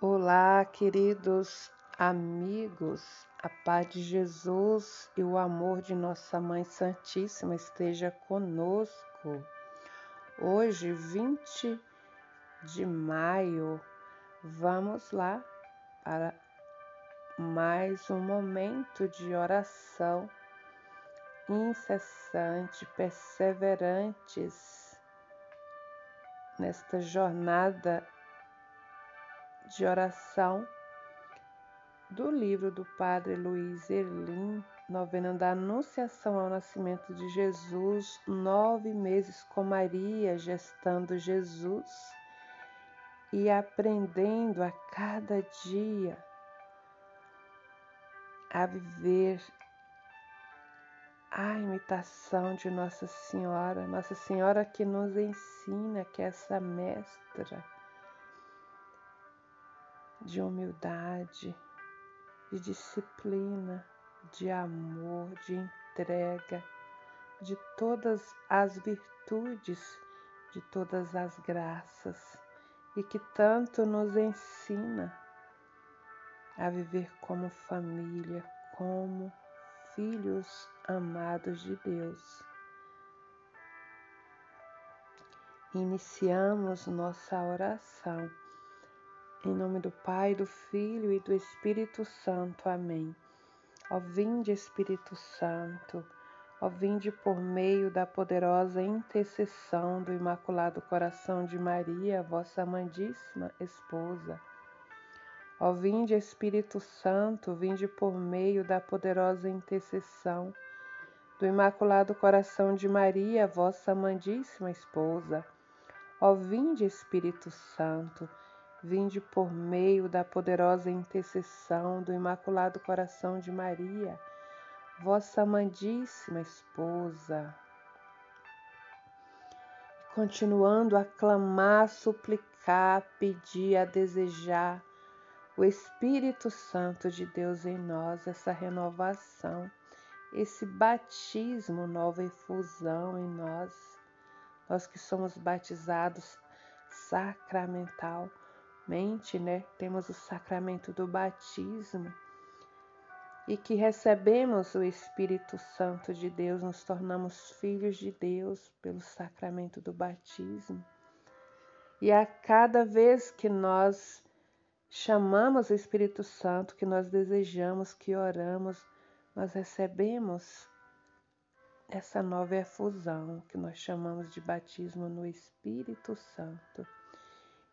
Olá, queridos amigos, a paz de Jesus e o amor de Nossa Mãe Santíssima esteja conosco. Hoje, 20 de maio, vamos lá para mais um momento de oração incessante, perseverantes nesta jornada de oração do livro do Padre Luiz Erlim, novena da Anunciação ao Nascimento de Jesus, nove meses com Maria, gestando Jesus e aprendendo a cada dia a viver a imitação de Nossa Senhora, Nossa Senhora que nos ensina, que essa mestra de humildade, de disciplina, de amor, de entrega, de todas as virtudes, de todas as graças e que tanto nos ensina a viver como família, como filhos amados de Deus. Iniciamos nossa oração em nome do Pai, do Filho e do Espírito Santo. Amém. Ó vinde, Espírito Santo, ó vinde por meio da poderosa intercessão do Imaculado Coração de Maria, vossa amadíssima esposa. Ó vinde, Espírito Santo, vinde por meio da poderosa intercessão do Imaculado Coração de Maria, vossa amadíssima esposa. Ó vinde, Espírito Santo, Vinde por meio da poderosa intercessão do Imaculado Coração de Maria, vossa amadíssima esposa. Continuando a clamar, suplicar, pedir, a desejar o Espírito Santo de Deus em nós, essa renovação, esse batismo, nova efusão em nós, nós que somos batizados sacramental mente, né, temos o sacramento do batismo e que recebemos o Espírito Santo de Deus, nos tornamos filhos de Deus pelo sacramento do batismo. E a cada vez que nós chamamos o Espírito Santo, que nós desejamos, que oramos, nós recebemos essa nova efusão que nós chamamos de batismo no Espírito Santo.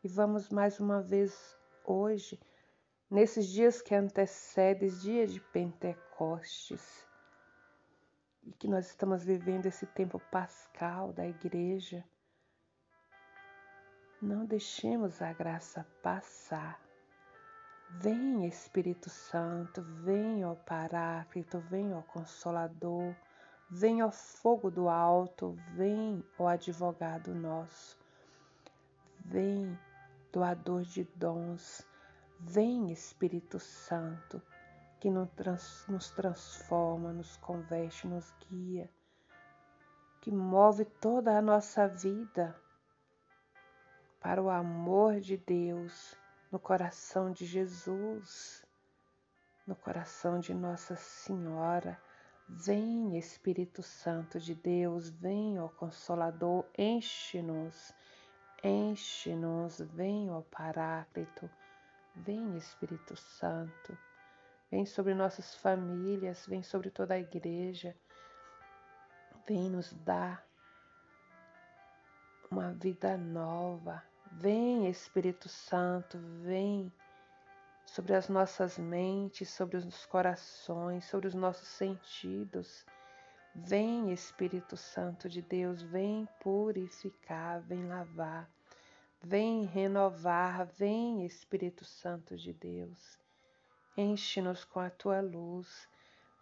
E vamos mais uma vez hoje, nesses dias que antecedem dia de Pentecostes, e que nós estamos vivendo esse tempo pascal da igreja, não deixemos a graça passar. Vem Espírito Santo, vem ó Paráclito, vem ó Consolador, vem ó fogo do alto, vem ó advogado nosso. Vem doador de dons. Vem, Espírito Santo, que nos transforma, nos converte, nos guia, que move toda a nossa vida para o amor de Deus no coração de Jesus, no coração de Nossa Senhora. Vem, Espírito Santo de Deus, vem, ó Consolador, enche-nos Enche-nos, vem, ó Paráclito, vem, Espírito Santo, vem sobre nossas famílias, vem sobre toda a igreja, vem nos dar uma vida nova. Vem, Espírito Santo, vem sobre as nossas mentes, sobre os corações, sobre os nossos sentidos. Vem, Espírito Santo de Deus, vem purificar, vem lavar. Vem renovar, vem Espírito Santo de Deus. Enche-nos com a tua luz.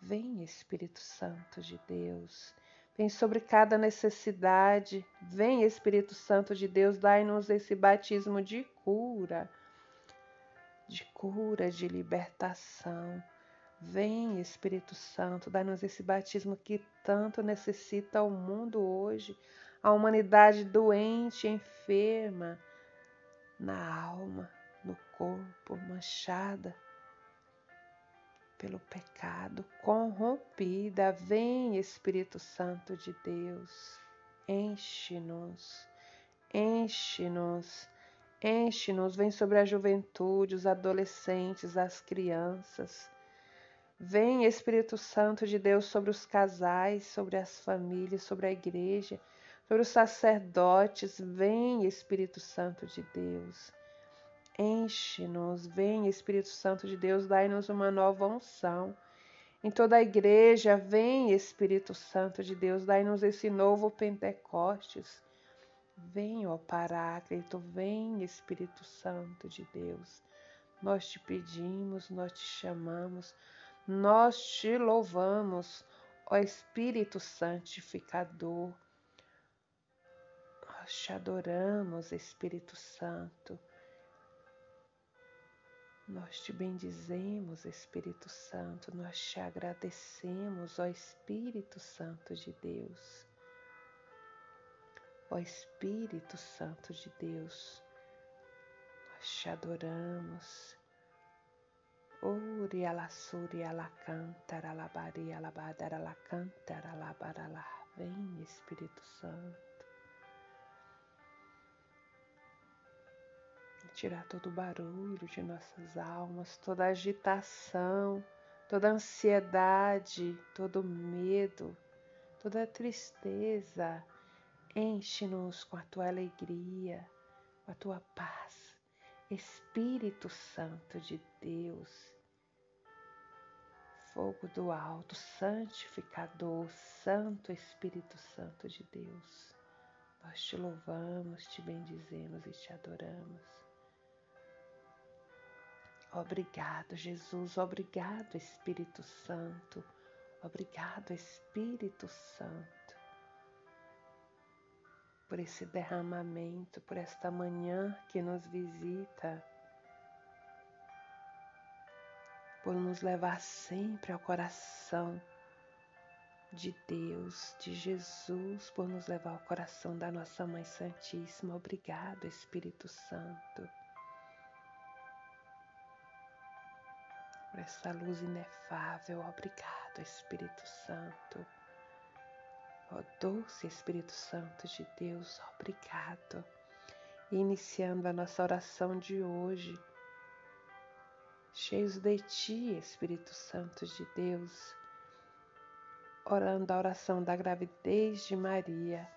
Vem Espírito Santo de Deus. Vem sobre cada necessidade. Vem Espírito Santo de Deus, dai-nos esse batismo de cura, de cura, de libertação. Vem Espírito Santo, dai-nos esse batismo que tanto necessita o mundo hoje, a humanidade doente, enferma na alma. no corpo, manchada pelo pecado, corrompida. Vem, Espírito Santo de Deus, enche-nos, enche-nos, enche-nos. Vem sobre a juventude, os adolescentes, as crianças. Vem, Espírito Santo de Deus, sobre os casais, sobre as famílias, sobre a igreja, sobre os sacerdotes. Vem, Espírito Santo de Deus Enche-nos, vem Espírito Santo de Deus, dai-nos uma nova unção. Em toda a igreja, vem Espírito Santo de Deus, dai-nos esse novo Pentecostes. Vem, ó Paráclito, vem Espírito Santo de Deus. Nós te pedimos, nós te chamamos, nós te louvamos, ó Espírito Santificador. Nós te adoramos, Espírito Santo. Nós te bendizemos, Espírito Santo, nós te agradecemos, ó Espírito Santo de Deus. Ó Espírito Santo de Deus, nós te adoramos. Uri alassuri alacantara alabari alabadara alacantara alabaralá. Vem, Espírito Santo. tirar todo o barulho de nossas almas, toda agitação, toda ansiedade, todo medo, toda tristeza. Enche-nos com a tua alegria, com a tua paz. Espírito Santo de Deus, fogo do alto, santificador, Santo Espírito Santo de Deus. Nós te louvamos, te bendizemos e te adoramos. Obrigado, Jesus. Obrigado, Espírito Santo. Obrigado, Espírito Santo, por esse derramamento, por esta manhã que nos visita, por nos levar sempre ao coração de Deus, de Jesus, por nos levar ao coração da nossa Mãe Santíssima. Obrigado, Espírito Santo. por essa luz inefável. Obrigado, Espírito Santo. Ó doce Espírito Santo de Deus, obrigado. Iniciando a nossa oração de hoje, cheios de Ti, Espírito Santo de Deus, orando a oração da gravidez de Maria.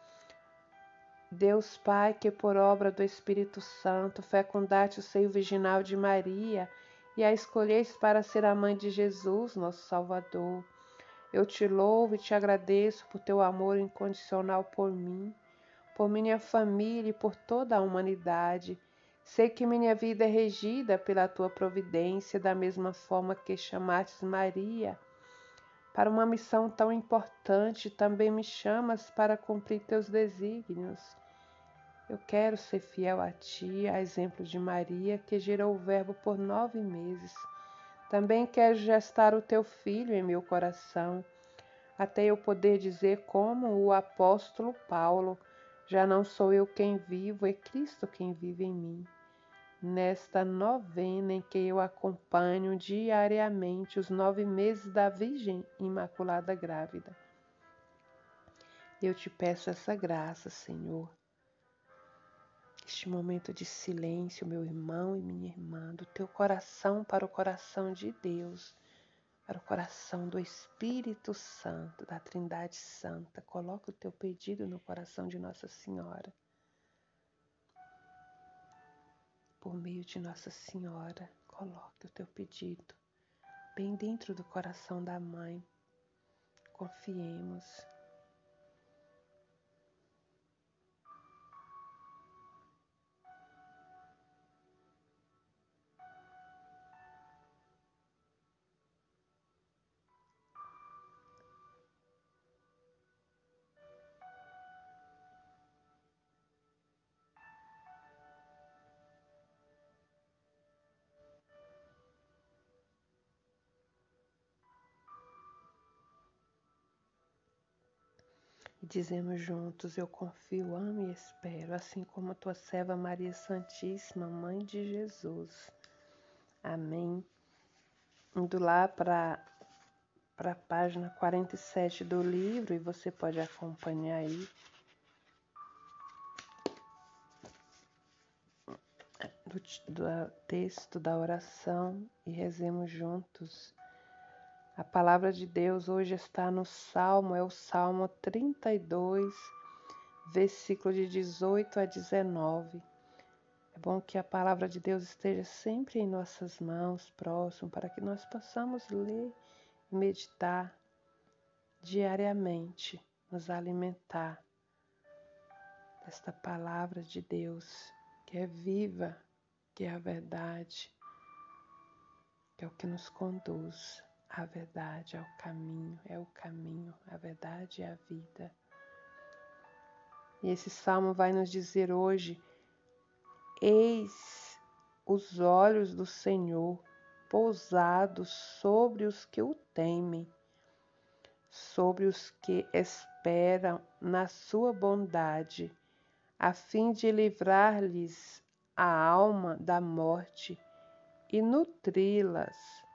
Deus Pai, que por obra do Espírito Santo fecundaste o seio virginal de Maria e a escolheste para ser a mãe de Jesus, nosso Salvador. Eu te louvo e te agradeço por teu amor incondicional por mim, por minha família e por toda a humanidade. Sei que minha vida é regida pela tua providência, da mesma forma que chamastes Maria para uma missão tão importante, também me chamas para cumprir teus desígnios. Eu quero ser fiel a ti, a exemplo de Maria, que gerou o Verbo por nove meses. Também quero gestar o teu filho em meu coração, até eu poder dizer, como o apóstolo Paulo: Já não sou eu quem vivo, é Cristo quem vive em mim. Nesta novena em que eu acompanho diariamente os nove meses da Virgem Imaculada Grávida. Eu te peço essa graça, Senhor este momento de silêncio, meu irmão e minha irmã, do teu coração para o coração de Deus, para o coração do Espírito Santo, da Trindade Santa. Coloca o teu pedido no coração de Nossa Senhora. Por meio de Nossa Senhora, coloque o teu pedido bem dentro do coração da Mãe. Confiemos Dizemos juntos: Eu confio, amo e espero, assim como tua serva Maria Santíssima, Mãe de Jesus. Amém. Indo lá para a página 47 do livro, e você pode acompanhar aí. Do texto da oração e rezemos juntos. A palavra de Deus hoje está no Salmo, é o Salmo 32, versículo de 18 a 19. É bom que a palavra de Deus esteja sempre em nossas mãos, próximo, para que nós possamos ler e meditar diariamente, nos alimentar desta palavra de Deus, que é viva, que é a verdade, que é o que nos conduz à verdade, ao caminho, é o caminho, a verdade é a vida. E esse salmo vai nos dizer hoje Eis os olhos do Senhor pousados sobre os que o temem, sobre os que esperam na sua bondade, a fim de livrar-lhes a alma da morte e nutri-las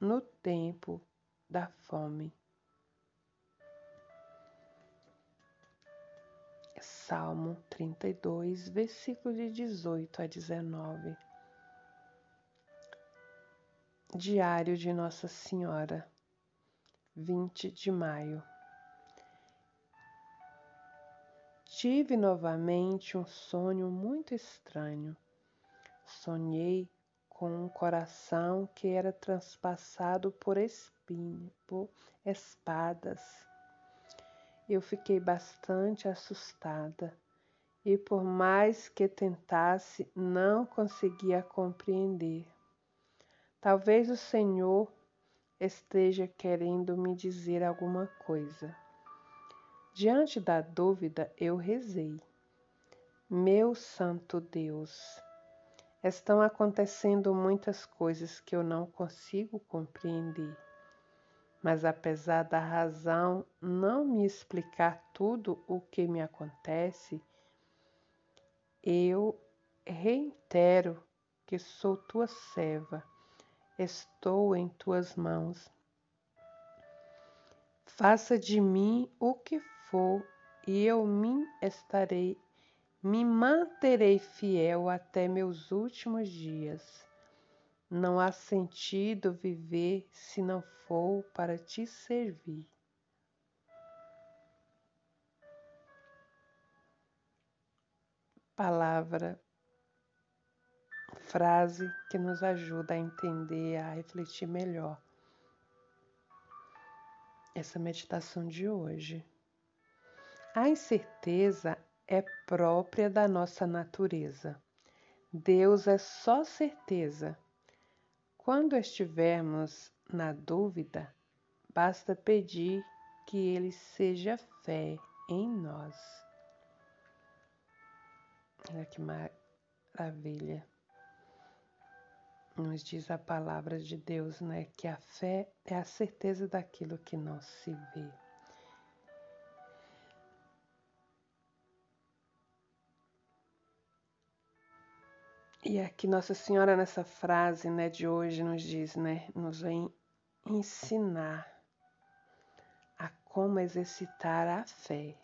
no tempo da fome. Salmo 32, versículo de 18 a 19. Diário de Nossa Senhora, 20 de maio. Tive novamente um sonho muito estranho. Sonhei com um coração que era transpassado por espinhos, por espadas eu fiquei bastante assustada e, por mais que tentasse, não conseguia compreender. Talvez o Senhor esteja querendo me dizer alguma coisa. Diante da dúvida, eu rezei. Meu Santo Deus, estão acontecendo muitas coisas que eu não consigo compreender mas apesar da razão não me explicar tudo o que me acontece, eu reitero que sou tua serva, estou em tuas mãos. Faça de mim o que for e eu me estarei, me manterei fiel até meus últimos dias. Não há sentido viver se não for para te servir. Palavra, frase que nos ajuda a entender, a refletir melhor essa meditação de hoje. A incerteza é própria da nossa natureza. Deus é só certeza quando estivermos na dúvida, basta pedir que Ele seja fé em nós. Olha que maravilha. Nos diz a palavra de Deus, né? Que a fé é a certeza daquilo que não se vê. E aqui Nossa Senhora nessa frase, né, de hoje nos diz, né, nos vem ensinar a como exercitar a fé.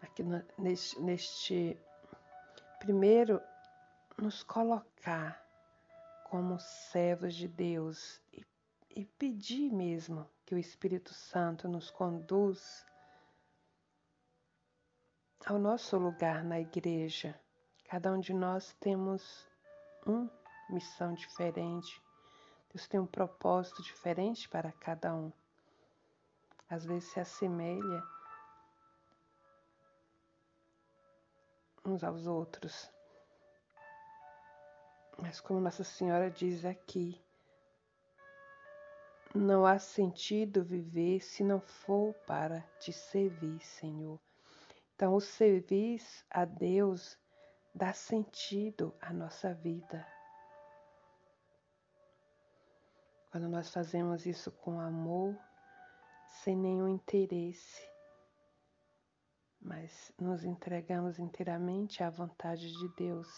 Aqui neste, neste primeiro nos colocar como servos de Deus e, e pedir mesmo que o Espírito Santo nos conduz ao nosso lugar na igreja. Cada um de nós temos uma missão diferente. Deus tem um propósito diferente para cada um. Às vezes se assemelha uns aos outros. Mas como Nossa Senhora diz aqui, não há sentido viver se não for para te servir, Senhor. Então, o serviço a Deus dá sentido à nossa vida. Quando nós fazemos isso com amor, sem nenhum interesse, mas nos entregamos inteiramente à vontade de Deus.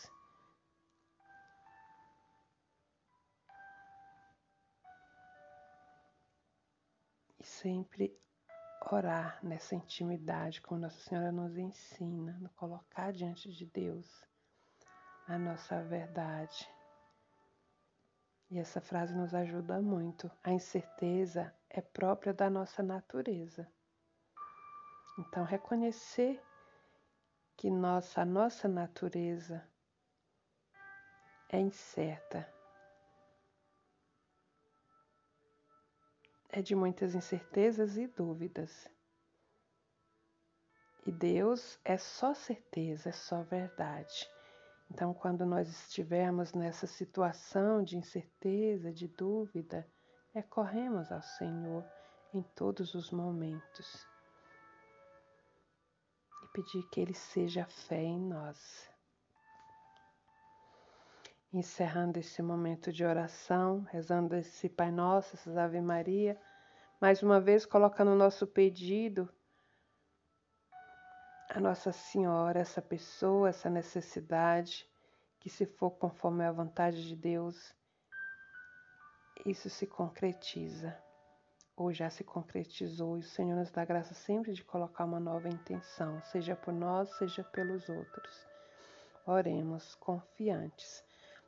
E sempre orar nessa intimidade, como Nossa Senhora nos ensina, no colocar diante de Deus a nossa verdade. E essa frase nos ajuda muito. A incerteza é própria da nossa natureza. Então, reconhecer que nossa, a nossa natureza é incerta, é de muitas incertezas e dúvidas. E Deus é só certeza, é só verdade. Então, quando nós estivermos nessa situação de incerteza, de dúvida, recorremos ao Senhor em todos os momentos e pedir que Ele seja fé em nós. Encerrando esse momento de oração, rezando esse Pai Nosso, essas Ave Maria, mais uma vez colocando o nosso pedido a Nossa Senhora, essa pessoa, essa necessidade, que se for conforme a vontade de Deus, isso se concretiza, ou já se concretizou, e o Senhor nos dá graça sempre de colocar uma nova intenção, seja por nós, seja pelos outros. Oremos confiantes.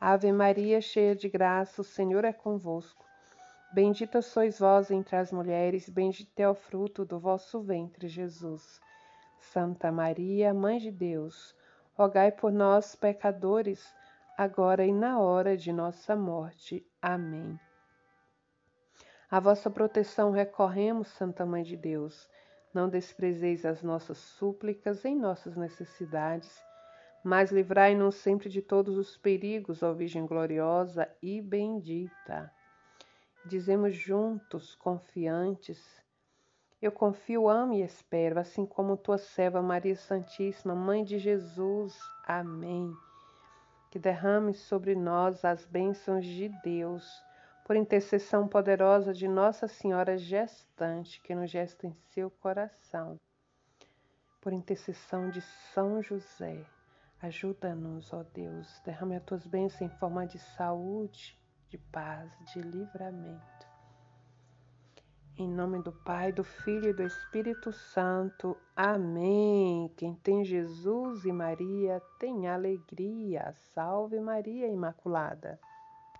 Ave Maria, cheia de graça, o Senhor é convosco. Bendita sois vós entre as mulheres, bendito é o fruto do vosso ventre, Jesus. Santa Maria, Mãe de Deus, rogai por nós, pecadores, agora e na hora de nossa morte. Amém. A vossa proteção recorremos, Santa Mãe de Deus. Não desprezeis as nossas súplicas em nossas necessidades, mas livrai-nos sempre de todos os perigos, ó Virgem gloriosa e bendita. Dizemos juntos, confiantes, eu confio, amo e espero, assim como tua serva Maria Santíssima, Mãe de Jesus. Amém. Que derrame sobre nós as bênçãos de Deus, por intercessão poderosa de Nossa Senhora gestante, que nos gesta em seu coração. Por intercessão de São José, ajuda-nos, ó Deus, derrame as tuas bênçãos em forma de saúde, de paz, de livramento em nome do Pai, do Filho e do Espírito Santo. Amém. Quem tem Jesus e Maria tem alegria. Salve Maria Imaculada.